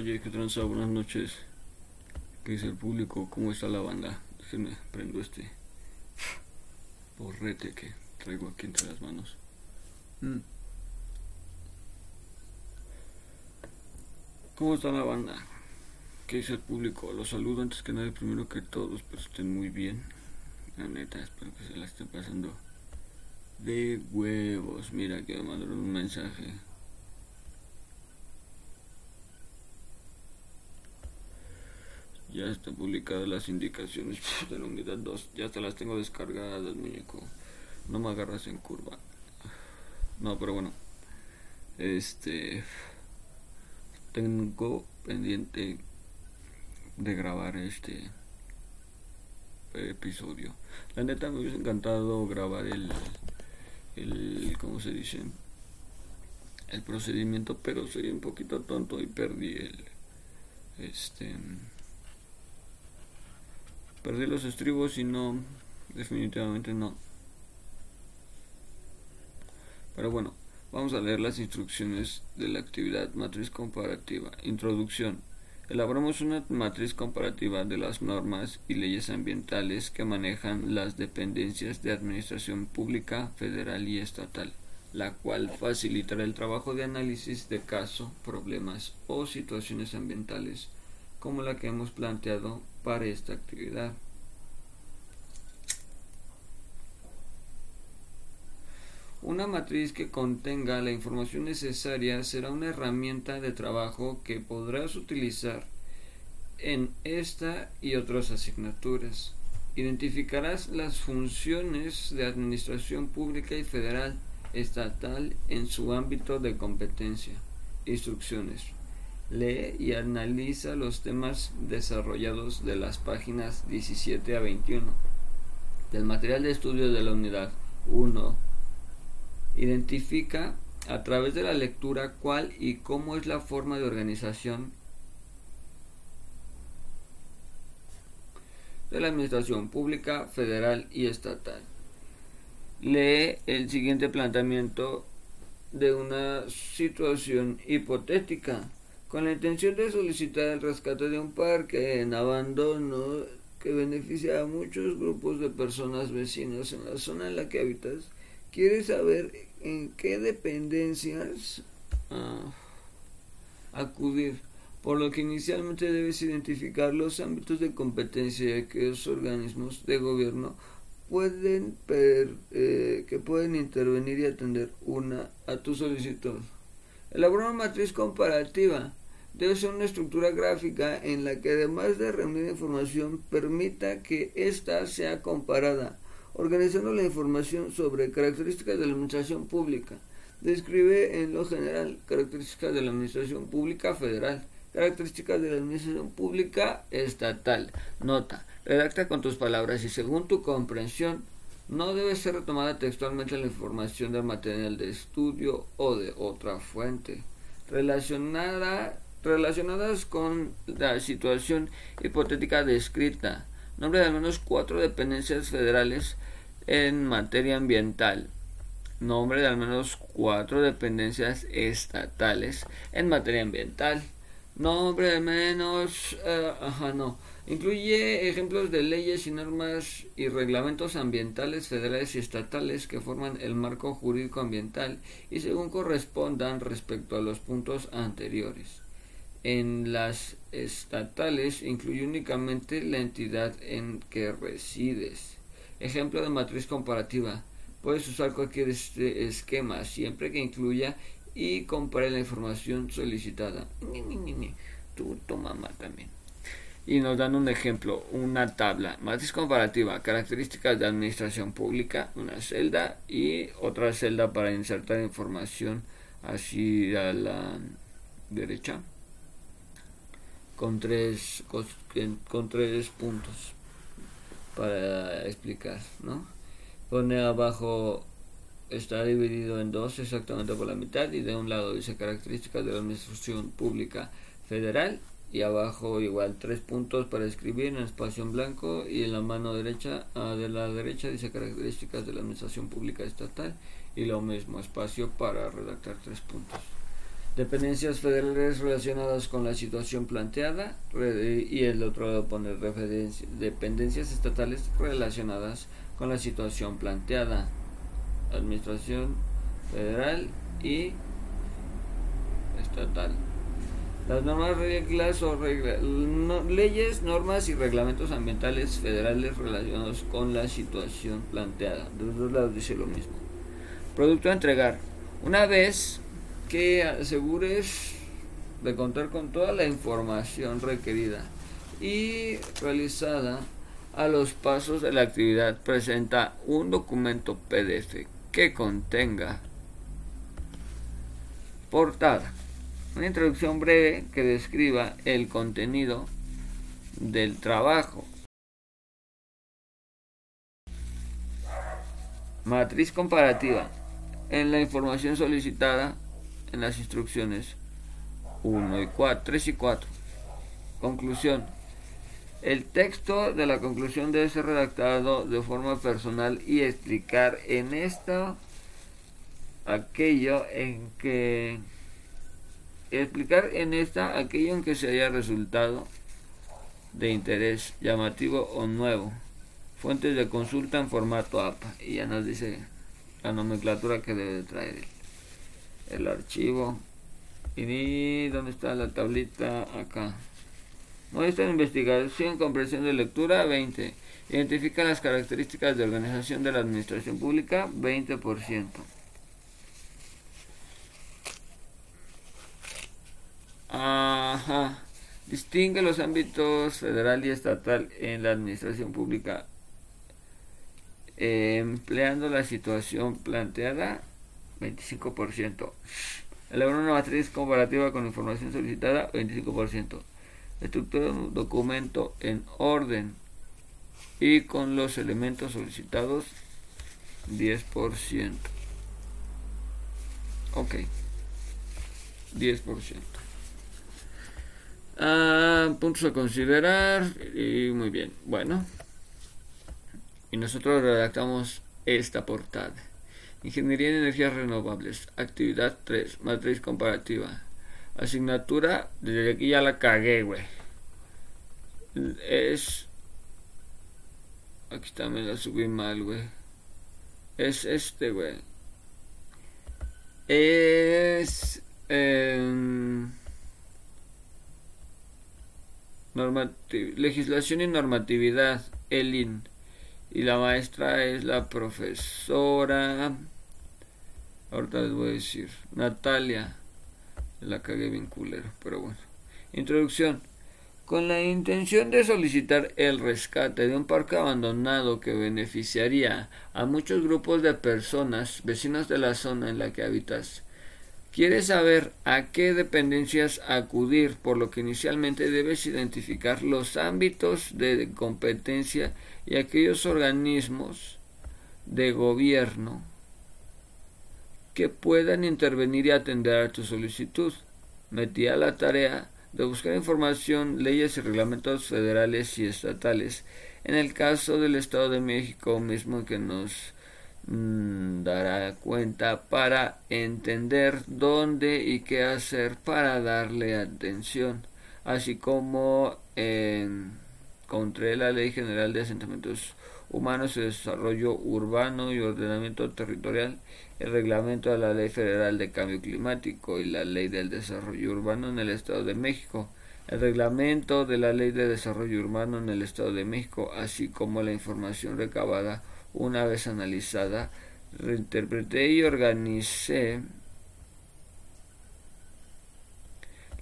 Jake, ¿qué tranza? Buenas noches. ¿Qué dice el público? ¿Cómo está la banda? Déjenme prendo este borrete que traigo aquí entre las manos. Mm. ¿Cómo está la banda? ¿Qué dice el público? Los saludo antes que nada, primero que todos, pero estén muy bien. La neta, espero que se la estén pasando de huevos. Mira que me mandaron un mensaje. Ya están publicadas las indicaciones de la unidad 2. Ya te las tengo descargadas, muñeco. No me agarras en curva. No, pero bueno. Este. Tengo pendiente de grabar este episodio. La neta me hubiese encantado grabar el. el ¿Cómo se dice? El procedimiento, pero soy un poquito tonto y perdí el. Este Perdí los estribos y no, definitivamente no. Pero bueno, vamos a leer las instrucciones de la actividad matriz comparativa. Introducción. Elaboramos una matriz comparativa de las normas y leyes ambientales que manejan las dependencias de administración pública, federal y estatal, la cual facilitará el trabajo de análisis de caso, problemas o situaciones ambientales como la que hemos planteado para esta actividad. Una matriz que contenga la información necesaria será una herramienta de trabajo que podrás utilizar en esta y otras asignaturas. Identificarás las funciones de administración pública y federal, estatal en su ámbito de competencia. Instrucciones. Lee y analiza los temas desarrollados de las páginas 17 a 21 del material de estudio de la unidad 1. Identifica a través de la lectura cuál y cómo es la forma de organización de la administración pública, federal y estatal. Lee el siguiente planteamiento de una situación hipotética con la intención de solicitar el rescate de un parque en abandono que beneficia a muchos grupos de personas vecinas en la zona en la que habitas, quieres saber en qué dependencias ah, acudir, por lo que inicialmente debes identificar los ámbitos de competencia que esos organismos de gobierno pueden eh, que pueden intervenir y atender una a tu solicitud. Elabora una matriz comparativa debe ser una estructura gráfica en la que además de reunir información permita que ésta sea comparada, organizando la información sobre características de la administración pública. Describe en lo general características de la administración pública federal, características de la administración pública estatal. Nota, redacta con tus palabras y según tu comprensión no debe ser retomada textualmente la información del material de estudio o de otra fuente relacionada relacionadas con la situación hipotética descrita. Nombre de al menos cuatro dependencias federales en materia ambiental. Nombre de al menos cuatro dependencias estatales en materia ambiental. Nombre de menos... Uh, ajá, no. Incluye ejemplos de leyes y normas y reglamentos ambientales federales y estatales que forman el marco jurídico ambiental y según correspondan respecto a los puntos anteriores. En las estatales incluye únicamente la entidad en que resides. Ejemplo de matriz comparativa. Puedes usar cualquier este esquema siempre que incluya y compare la información solicitada. Tu mamá también. Y nos dan un ejemplo, una tabla. Matriz comparativa, características de administración pública, una celda y otra celda para insertar información así a la derecha con tres, con, tres puntos para explicar, ¿no? Pone abajo está dividido en dos exactamente por la mitad y de un lado dice características de la administración pública federal y abajo igual tres puntos para escribir en espacio en blanco y en la mano derecha ah, de la derecha dice características de la administración pública estatal y lo mismo espacio para redactar tres puntos dependencias federales relacionadas con la situación planteada y el otro lado pone dependencias estatales relacionadas con la situación planteada. Administración federal y estatal. Las normas reglas o leyes normas y reglamentos ambientales federales relacionados con la situación planteada. De los dos lados dice lo mismo. Producto a entregar. Una vez que asegures de contar con toda la información requerida y realizada a los pasos de la actividad. Presenta un documento PDF que contenga portada, una introducción breve que describa el contenido del trabajo, matriz comparativa. En la información solicitada en las instrucciones 1 y 4, 3 y 4. Conclusión. El texto de la conclusión debe ser redactado de forma personal y explicar en esto aquello en que explicar en esta aquello en que se haya resultado de interés llamativo o nuevo. Fuentes de consulta en formato APA y ya nos dice la nomenclatura que debe traer el archivo. Y dónde está la tablita acá. Muestra investigación comprensión de lectura 20 identifica las características de organización de la administración pública 20% Ajá. Distingue los ámbitos federal y estatal en la administración pública empleando la situación planteada 25%. Elabora una matriz comparativa con información solicitada, 25%. Estructura un documento en orden y con los elementos solicitados, 10%. Ok. 10%. Ah, puntos a considerar y muy bien. Bueno. Y nosotros redactamos esta portada. Ingeniería en energías renovables. Actividad 3. Matriz comparativa. Asignatura. Desde aquí ya la cagué, güey. Es. Aquí también la subí mal, güey. Es este, güey. Es. legislación y normatividad. ELIN y la maestra es la profesora ahorita les voy a decir Natalia la cagué bien culero pero bueno. Introducción. Con la intención de solicitar el rescate de un parque abandonado que beneficiaría a muchos grupos de personas vecinos de la zona en la que habitas Quieres saber a qué dependencias acudir, por lo que inicialmente debes identificar los ámbitos de competencia y aquellos organismos de gobierno que puedan intervenir y atender a tu solicitud. Metí a la tarea de buscar información, leyes y reglamentos federales y estatales. En el caso del Estado de México mismo que nos Mm, dará cuenta para entender dónde y qué hacer para darle atención, así como encontré la Ley General de Asentamientos Humanos y Desarrollo Urbano y Ordenamiento Territorial, el reglamento de la Ley Federal de Cambio Climático y la Ley del Desarrollo Urbano en el Estado de México, el reglamento de la Ley de Desarrollo Urbano en el Estado de México, así como la información recabada una vez analizada, reinterpreté y organicé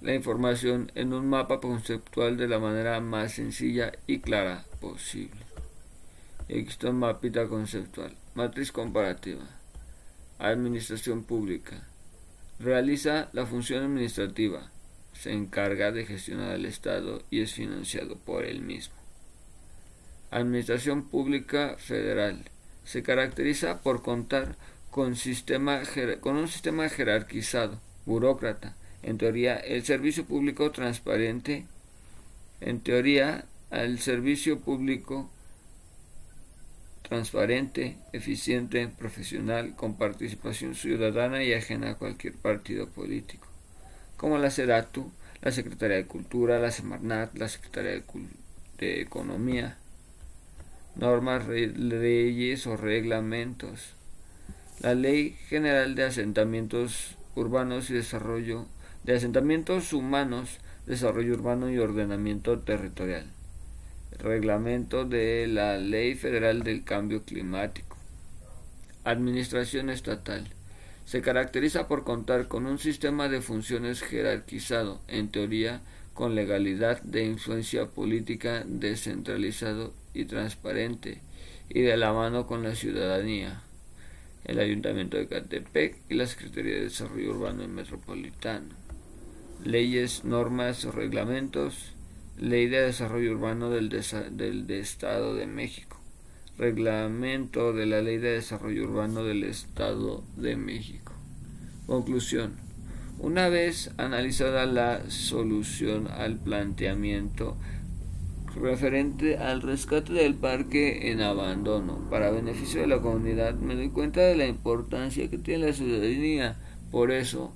la información en un mapa conceptual de la manera más sencilla y clara posible. Aquí está un mapita conceptual. Matriz comparativa. Administración pública. Realiza la función administrativa. Se encarga de gestionar el Estado y es financiado por él mismo. Administración Pública Federal. Se caracteriza por contar con, con un sistema jerarquizado, burócrata. En teoría, el servicio público transparente. En teoría, el servicio público transparente, eficiente, profesional, con participación ciudadana y ajena a cualquier partido político. como la SEDATU, la Secretaría de Cultura, la Semarnat, la Secretaría de, de Economía, normas, leyes o reglamentos. La Ley General de Asentamientos Urbanos y Desarrollo, de Asentamientos Humanos, Desarrollo Urbano y Ordenamiento Territorial. Reglamento de la Ley Federal del Cambio Climático. Administración Estatal. Se caracteriza por contar con un sistema de funciones jerarquizado, en teoría, con legalidad de influencia política descentralizado y transparente, y de la mano con la ciudadanía, el Ayuntamiento de Catepec y la Secretaría de Desarrollo Urbano y Metropolitano. Leyes, normas reglamentos. Ley de Desarrollo Urbano del, del Estado de México. Reglamento de la Ley de Desarrollo Urbano del Estado de México. Conclusión. Una vez analizada la solución al planteamiento referente al rescate del parque en abandono para beneficio de la comunidad, me doy cuenta de la importancia que tiene la ciudadanía. Por eso,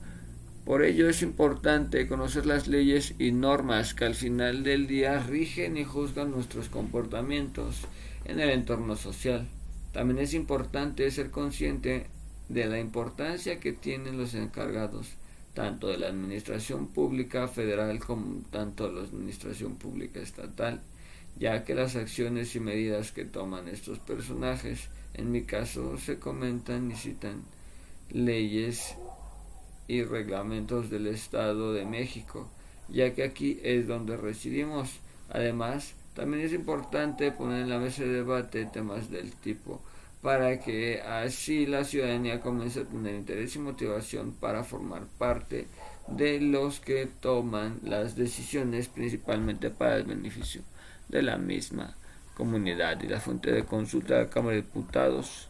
por ello es importante conocer las leyes y normas que al final del día rigen y juzgan nuestros comportamientos en el entorno social. También es importante ser consciente de la importancia que tienen los encargados tanto de la administración pública federal como tanto de la administración pública estatal, ya que las acciones y medidas que toman estos personajes, en mi caso, se comentan y citan leyes y reglamentos del Estado de México, ya que aquí es donde residimos. Además, también es importante poner en la mesa de debate temas del tipo para que así la ciudadanía comience a tener interés y motivación para formar parte de los que toman las decisiones principalmente para el beneficio de la misma comunidad y la fuente de consulta de la Cámara de Diputados,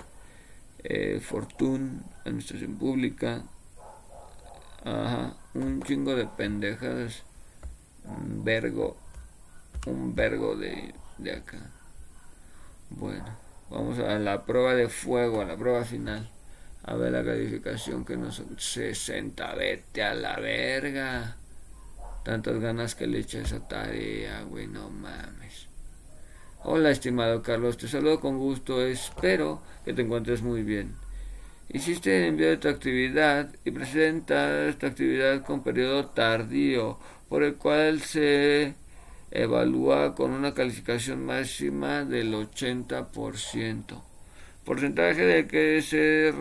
eh, Fortune, Administración Pública, ajá, un chingo de pendejas, un vergo, un vergo de, de acá. Bueno. Vamos a la prueba de fuego, a la prueba final. A ver la calificación que nos... 60, vete a la verga. Tantas ganas que le echa esa tarea, güey, no mames. Hola, estimado Carlos, te saludo con gusto. Espero que te encuentres muy bien. Hiciste el envío de tu actividad y presenta esta actividad con periodo tardío, por el cual se evalúa con una calificación máxima del 80%. Porcentaje de que se,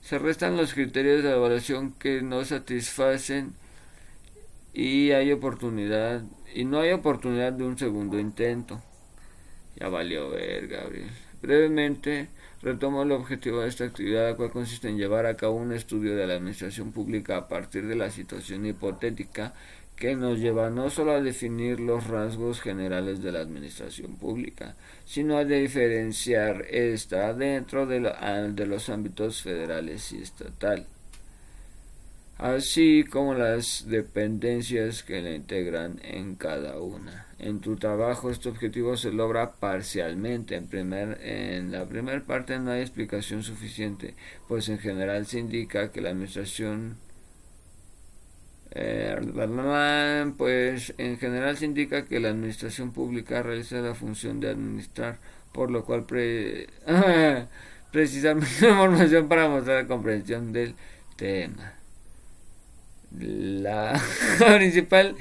se restan los criterios de evaluación que no satisfacen y hay oportunidad y no hay oportunidad de un segundo intento. Ya valió ver, Gabriel. Brevemente, retomo el objetivo de esta actividad, la cual consiste en llevar a cabo un estudio de la administración pública a partir de la situación hipotética que nos lleva no solo a definir los rasgos generales de la administración pública, sino a diferenciar esta dentro de, de los ámbitos federales y estatal, así como las dependencias que la integran en cada una. En tu trabajo este objetivo se logra parcialmente. En, primer, en la primera parte no hay explicación suficiente, pues en general se indica que la administración eh, pues en general se indica que la administración pública realiza la función de administrar, por lo cual pre precisamente información para mostrar la comprensión del tema. La principal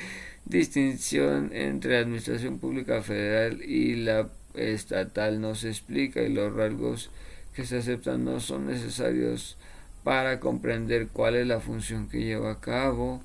distinción entre la administración pública federal y la estatal no se explica y los rasgos que se aceptan no son necesarios para comprender cuál es la función que lleva a cabo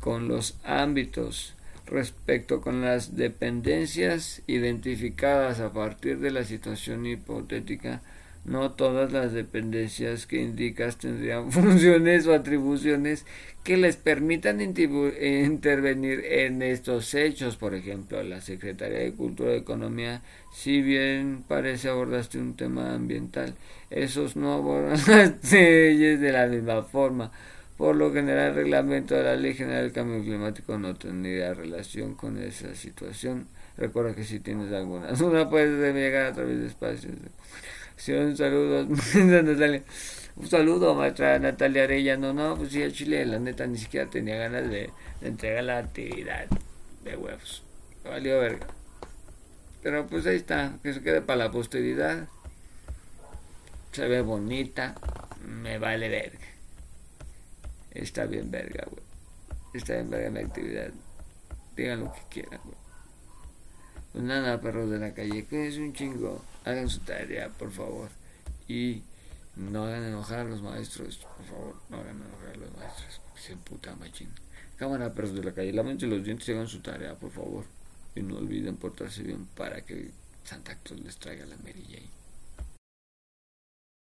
con los ámbitos respecto con las dependencias identificadas a partir de la situación hipotética, no todas las dependencias que indicas tendrían funciones o atribuciones que les permitan intervenir en estos hechos. Por ejemplo, la Secretaría de Cultura y Economía, si bien parece abordaste un tema ambiental, esos no abordan las leyes de la misma forma. Por lo general, el reglamento de la Ley General del Cambio Climático no tendría relación con esa situación. Recuerda que si tienes alguna duda puedes llegar a través de espacios. Sí, un saludo, Un saludo, maestra Natalia Arellano. No, pues sí, a Chile, la neta, ni siquiera tenía ganas de, entregar la actividad de huevos. Valió verga. Pero pues ahí está, que se quede para la posteridad. Se ve bonita, me vale verga. Está bien verga, güey. Está bien verga la actividad. Digan lo que quieran, güey. Pues nada, perros de la calle, que es un chingo. Hagan su tarea, por favor. Y no hagan enojar a los maestros, por favor. No hagan enojar a los maestros. Se puta machín. Cámara, perros de la calle, lávense los dientes y hagan su tarea, por favor. Y no olviden portarse bien para que Santa Cruz les traiga la merilla.